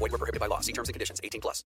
Void were prohibited by law. See terms and conditions. 18 plus.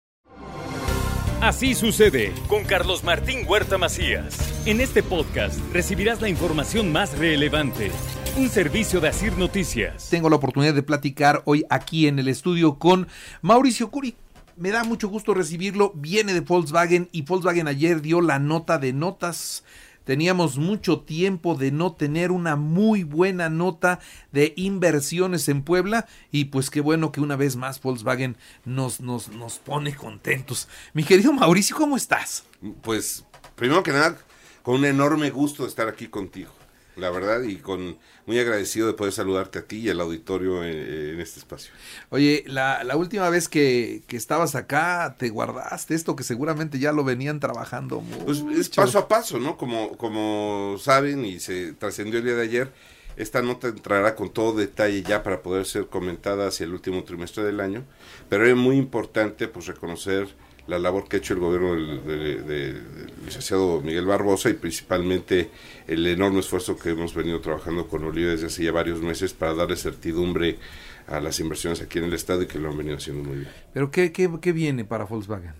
Así sucede con Carlos Martín Huerta Macías. En este podcast recibirás la información más relevante. Un servicio de Asir Noticias. Tengo la oportunidad de platicar hoy aquí en el estudio con Mauricio Curi. Me da mucho gusto recibirlo. Viene de Volkswagen y Volkswagen ayer dio la nota de notas. Teníamos mucho tiempo de no tener una muy buena nota de inversiones en Puebla y pues qué bueno que una vez más Volkswagen nos, nos, nos pone contentos. Mi querido Mauricio, ¿cómo estás? Pues primero que nada, con un enorme gusto de estar aquí contigo, la verdad, y con muy agradecido de poder saludarte a ti y al auditorio en, en este espacio. Oye, la, la última vez que, que, estabas acá, te guardaste esto que seguramente ya lo venían trabajando mucho. Pues es paso a paso, ¿no? Como, como saben y se trascendió el día de ayer, esta nota entrará con todo detalle ya para poder ser comentada hacia el último trimestre del año, pero es muy importante pues reconocer la labor que ha hecho el gobierno del, de, de, del, licenciado Miguel Barbosa y principalmente el enorme esfuerzo que hemos venido trabajando con Oliva desde hace ya varios meses para darle certidumbre a las inversiones aquí en el Estado y que lo han venido haciendo muy bien. ¿Pero qué, qué, qué viene para Volkswagen?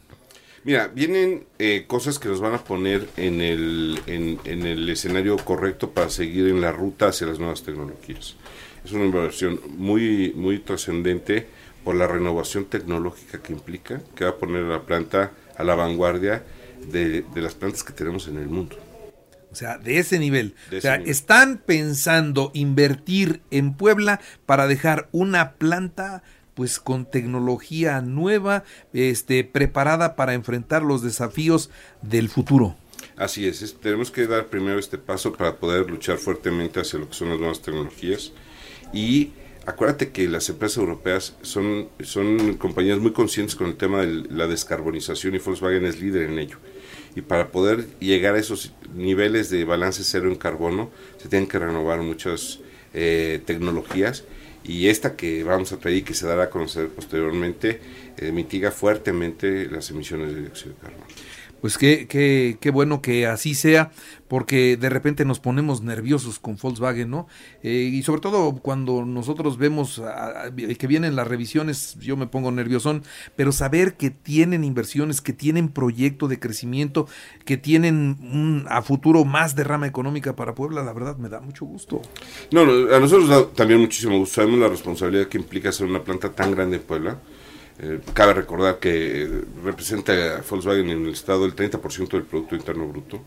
Mira, vienen eh, cosas que nos van a poner en el, en, en el escenario correcto para seguir en la ruta hacia las nuevas tecnologías. Es una inversión muy, muy trascendente por la renovación tecnológica que implica, que va a poner a la planta a la vanguardia de, de las plantas que tenemos en el mundo. O sea, de ese nivel. De o sea, nivel. están pensando invertir en Puebla para dejar una planta pues con tecnología nueva, este preparada para enfrentar los desafíos del futuro. Así es, es, tenemos que dar primero este paso para poder luchar fuertemente hacia lo que son las nuevas tecnologías y acuérdate que las empresas europeas son, son compañías muy conscientes con el tema de la descarbonización y Volkswagen es líder en ello. Y para poder llegar a esos niveles de balance cero en carbono, se tienen que renovar muchas eh, tecnologías y esta que vamos a traer y que se dará a conocer posteriormente eh, mitiga fuertemente las emisiones de dióxido de carbono pues qué, qué, qué, bueno que así sea, porque de repente nos ponemos nerviosos con Volkswagen, ¿no? Eh, y sobre todo cuando nosotros vemos a, que vienen las revisiones, yo me pongo nerviosón, pero saber que tienen inversiones, que tienen proyecto de crecimiento, que tienen un, a futuro más derrama económica para Puebla, la verdad me da mucho gusto. No, a nosotros también muchísimo gusto, sabemos la responsabilidad que implica hacer una planta tan grande en Puebla. Eh, cabe recordar que representa a Volkswagen en el estado el 30% del Producto Interno Bruto.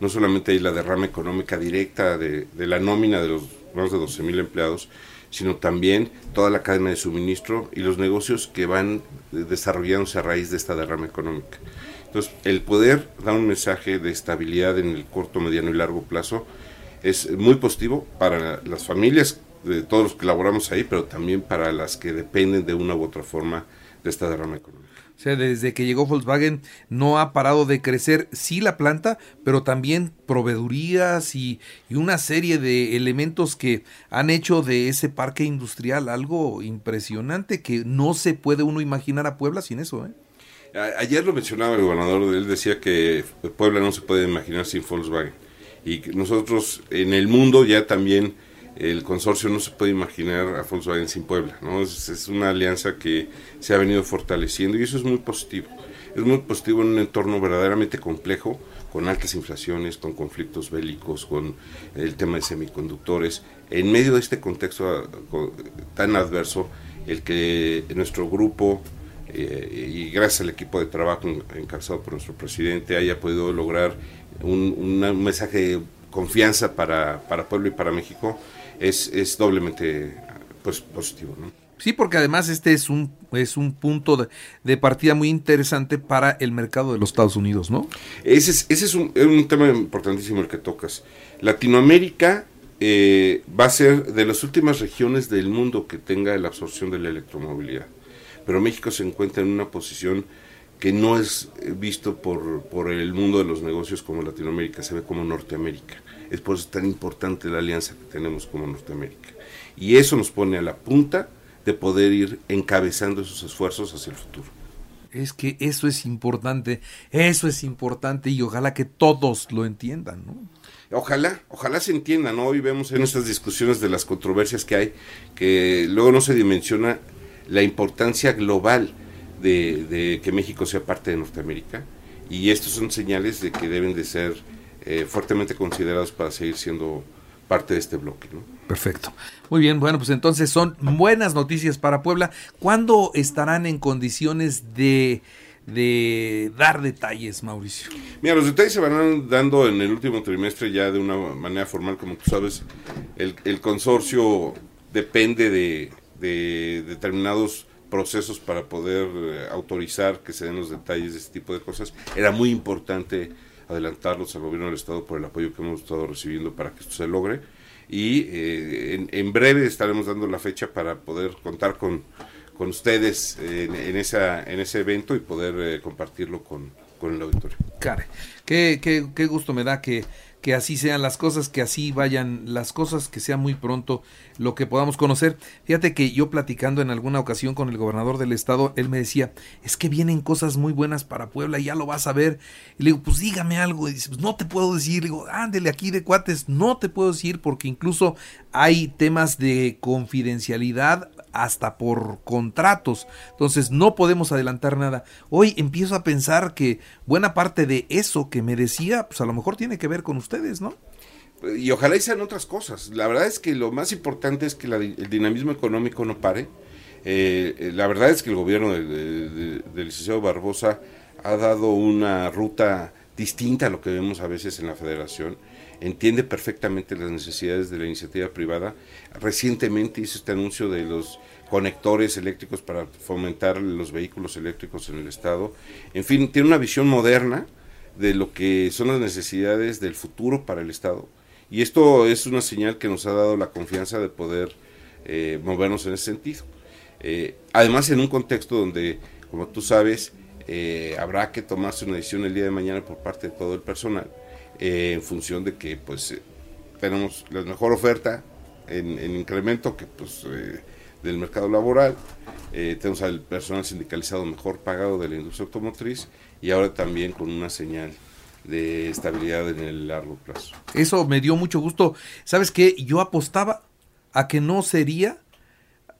No solamente hay la derrama económica directa de, la nómina de los más de 12 mil empleados, sino también toda la cadena de suministro y los negocios que van desarrollándose a raíz de esta derrama económica. Entonces, el poder dar un mensaje de estabilidad en el corto, mediano y largo plazo es muy positivo para las familias de todos los que laboramos ahí, pero también para las que dependen de una u otra forma de esta derrama económica. O sea, desde que llegó Volkswagen no ha parado de crecer, sí la planta, pero también proveedurías y, y, una serie de elementos que han hecho de ese parque industrial algo impresionante que no se puede uno imaginar a Puebla sin eso. ¿eh? Ayer lo mencionaba el gobernador, él decía que Puebla no se puede imaginar sin Volkswagen. Y nosotros en el mundo ya también el consorcio no se puede imaginar a Volkswagen sin Puebla, ¿no? Es, una alianza que se ha venido fortaleciendo y eso es muy positivo. Es muy positivo en un entorno verdaderamente complejo, con altas inflaciones, con conflictos bélicos, con el tema de semiconductores. En medio de este contexto tan adverso, el que nuestro grupo eh, y gracias al equipo de trabajo encabezado por nuestro presidente haya podido lograr un, un mensaje de confianza para, para Puebla y para México, es, es doblemente pues, positivo. ¿no? Sí, porque además este es un, es un punto de, de, partida muy interesante para el mercado de los Estados Unidos, ¿no? Ese es, ese es, un, es un tema importantísimo el que tocas. Latinoamérica eh, va a ser de las últimas regiones del mundo que tenga la absorción de la electromovilidad. pero México se encuentra en una posición que no es eh, visto por, por el mundo de los negocios como Latinoamérica, se ve como Norteamérica. Es por eso tan importante la alianza que tenemos como Norteamérica. Y eso nos pone a la punta de poder ir encabezando esos esfuerzos hacia el futuro. Es que eso es importante, eso es importante y ojalá que todos lo entiendan, ¿no? Ojalá, ojalá se entienda, ¿no? Hoy vemos en estas discusiones de las controversias que hay, que luego no se dimensiona la importancia global de, de que México sea parte de Norteamérica y estos son señales de que deben de ser eh, fuertemente considerados para seguir siendo parte de este bloque, ¿no? Perfecto. Muy bien, bueno, pues entonces son buenas noticias para Puebla. ¿Cuándo estarán en condiciones de, de dar detalles, Mauricio? Mira, los detalles se van dando en el último trimestre ya de una manera formal, como tú sabes, el, el consorcio depende de, de determinados procesos para poder eh, autorizar que se den los detalles de este tipo de cosas. Era muy importante adelantarlos al gobierno del Estado por el apoyo que hemos estado recibiendo para que esto se logre. Y eh, en, en, breve estaremos dando la fecha para poder contar con, con ustedes en, en, esa, en ese evento y poder eh, compartirlo con, con el auditorio. Care, qué, qué, qué gusto me da que que así sean las cosas, que así vayan las cosas, que sea muy pronto lo que podamos conocer. Fíjate que yo platicando en alguna ocasión con el gobernador del estado, él me decía, es que vienen cosas muy buenas para Puebla, ya lo vas a ver. Y le digo, pues dígame algo. Y dice, pues no te puedo decir. Le digo, ándele aquí de cuates, no te puedo decir porque incluso hay temas de confidencialidad hasta por contratos. Entonces no podemos adelantar nada. Hoy empiezo a pensar que buena parte de eso que me decía, pues a lo mejor tiene que ver con ustedes, ¿no? Y ojalá y sean otras cosas. La verdad es que lo más importante es que la, el dinamismo económico no pare. Eh, la verdad es que el gobierno del de, Barbosa ha dado una ruta distinta a lo que vemos a veces en la federación entiende perfectamente las necesidades de la iniciativa privada. Recientemente hizo este anuncio de los conectores eléctricos para fomentar los vehículos eléctricos en el Estado. En fin, tiene una visión moderna de lo que son las necesidades del futuro para el Estado. Y esto es una señal que nos ha dado la confianza de poder eh, movernos en ese sentido. Eh, además, en un contexto donde, como tú sabes, eh, habrá que tomarse una decisión el día de mañana por parte de todo el personal eh, en función de que pues eh, tenemos la mejor oferta en, en incremento que pues eh, del mercado laboral, tenemos al personal sindicalizado mejor pagado de la industria automotriz y ahora también con una señal de estabilidad en el largo plazo. Eso me dio mucho gusto. ¿Sabes qué? Yo apostaba a que no sería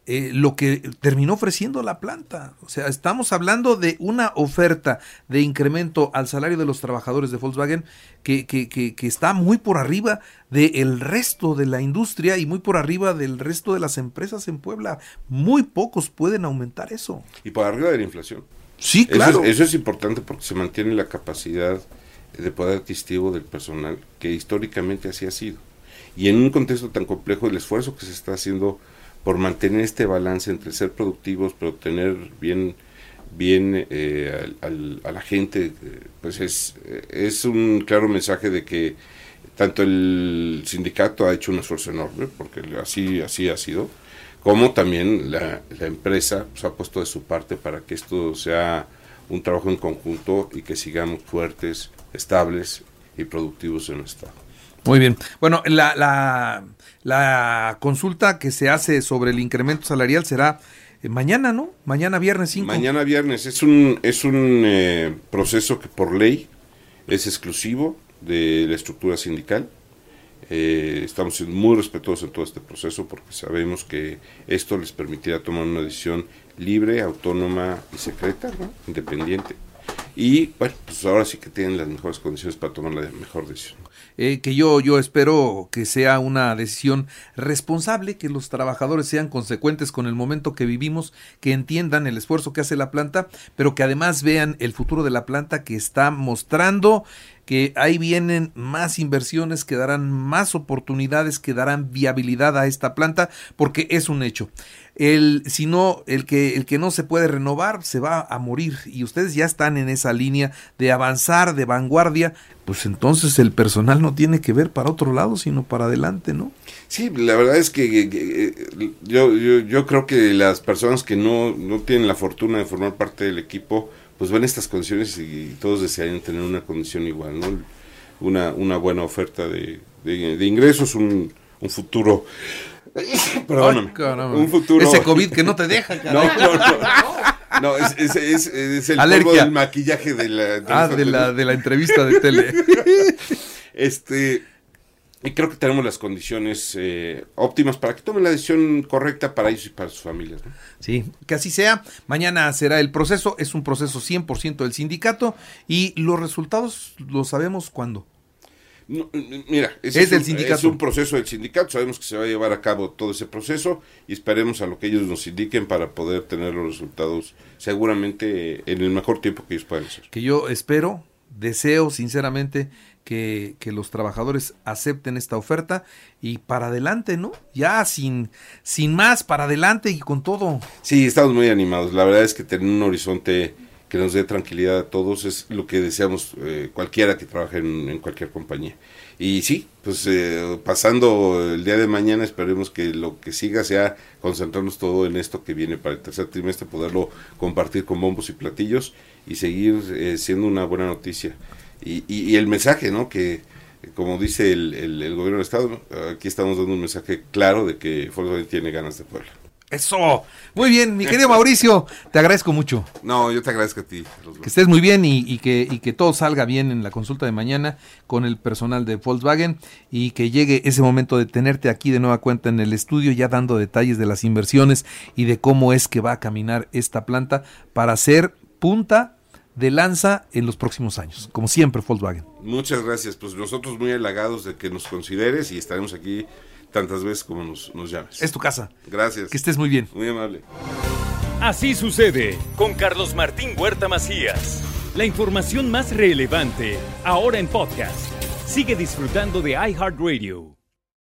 eh, lo que terminó ofreciendo la planta. O sea, estamos hablando de una oferta de incremento al salario de los trabajadores de Volkswagen que, que, que, que está muy por arriba del resto de la industria y muy por arriba del resto de las empresas en Puebla. Muy pocos pueden aumentar eso. Y por arriba de la inflación. Sí, claro. Eso es, eso es importante porque se mantiene la capacidad de poder adquisitivo del personal, que históricamente así ha sido. Y en un contexto tan complejo, el esfuerzo que se está haciendo por mantener este balance entre ser productivos, pero tener bien bien eh, al, a la gente, pues es, es un claro mensaje de que tanto el sindicato ha hecho un esfuerzo enorme, porque así, así ha sido, como también la, la empresa pues, ha puesto de su parte para que esto sea un trabajo en conjunto y que sigamos fuertes, estables y productivos en el Estado. Muy bien. Bueno, la, la, consulta que se hace sobre el incremento salarial será eh, mañana, ¿no? Mañana viernes 5. Mañana viernes. Es un, es un eh, proceso que por ley es exclusivo de la estructura sindical. Eh, estamos siendo muy respetuosos en todo este proceso porque sabemos que esto les permitirá tomar una decisión libre, autónoma y secreta, independiente. Y bueno, pues ahora sí que tienen las mejores condiciones para tomar la mejor decisión. Eh, que yo, yo espero que sea una decisión responsable, que los trabajadores sean consecuentes con el momento que vivimos, que entiendan el esfuerzo que hace la planta, pero que además vean el futuro de la planta que está mostrando que ahí vienen más inversiones, que darán más oportunidades, que darán viabilidad a esta planta, porque es un hecho. El, si no, el que, el que no se puede renovar se va a morir y ustedes ya están en esa línea de avanzar, de vanguardia, pues entonces el personal no tiene que ver para otro lado, sino para adelante, ¿no? Sí, la verdad es que, que, yo, yo, yo creo que las personas que no, no tienen la fortuna de formar parte del equipo, pues ven estas condiciones y todos desearían tener una condición igual, ¿no? Una, una buena oferta de, de, de ingresos, un, un futuro... Perdóname. Ay, un futuro... Ese COVID que no te deja, No, caray. no, no. No, es, es, es, es el Alergia. polvo del maquillaje de la... Ah, de la, de la entrevista de tele. Este, y creo que tenemos las condiciones eh, óptimas para que tomen la decisión correcta para ellos y para sus familias. ¿no? Sí, que así sea. Mañana será el proceso. Es un proceso 100% del sindicato y los resultados los sabemos cuándo. No, mira, ese Es del un, sindicato. es un proceso del sindicato, sabemos que se va a llevar a cabo todo ese proceso y esperemos a lo que ellos nos indiquen para poder tener los resultados seguramente en el mejor tiempo que ellos puedan hacer. Que yo espero, deseo sinceramente que, que los trabajadores acepten esta oferta y para adelante, ¿no? Ya sin, sin más, para adelante y con todo. Sí, estamos muy animados. La verdad es que tener un horizonte que nos dé tranquilidad a todos es lo que deseamos eh, cualquiera que trabaje en, cualquier compañía. Y sí, pues eh, pasando el día de mañana esperemos que lo que siga sea concentrarnos todo en esto que viene para el tercer trimestre, poderlo compartir con bombos y platillos y seguir eh, siendo una buena noticia. Y, y- y el mensaje, ¿no? Que como dice el, gobierno del Estado, aquí estamos dando un mensaje claro de que Volkswagen tiene ganas de Puebla. Eso. Muy bien, mi querido Mauricio, te agradezco mucho. No, yo te agradezco a ti. Que estés muy bien y, y que, y que todo salga bien en la consulta de mañana con el personal de Volkswagen y que llegue ese momento de tenerte aquí de nueva cuenta en el estudio ya dando detalles de las inversiones y de cómo es que va a caminar esta planta para ser punta de lanza en los próximos años, como siempre Volkswagen. Muchas gracias. Pues nosotros muy halagados de que nos consideres y estaremos aquí tantas veces como nos, nos llames. Es tu casa. Gracias. Que estés muy bien. Muy amable. Así sucede con Carlos Martín Huerta Macías. La información más relevante ahora en podcast. Sigue disfrutando de iHeartRadio.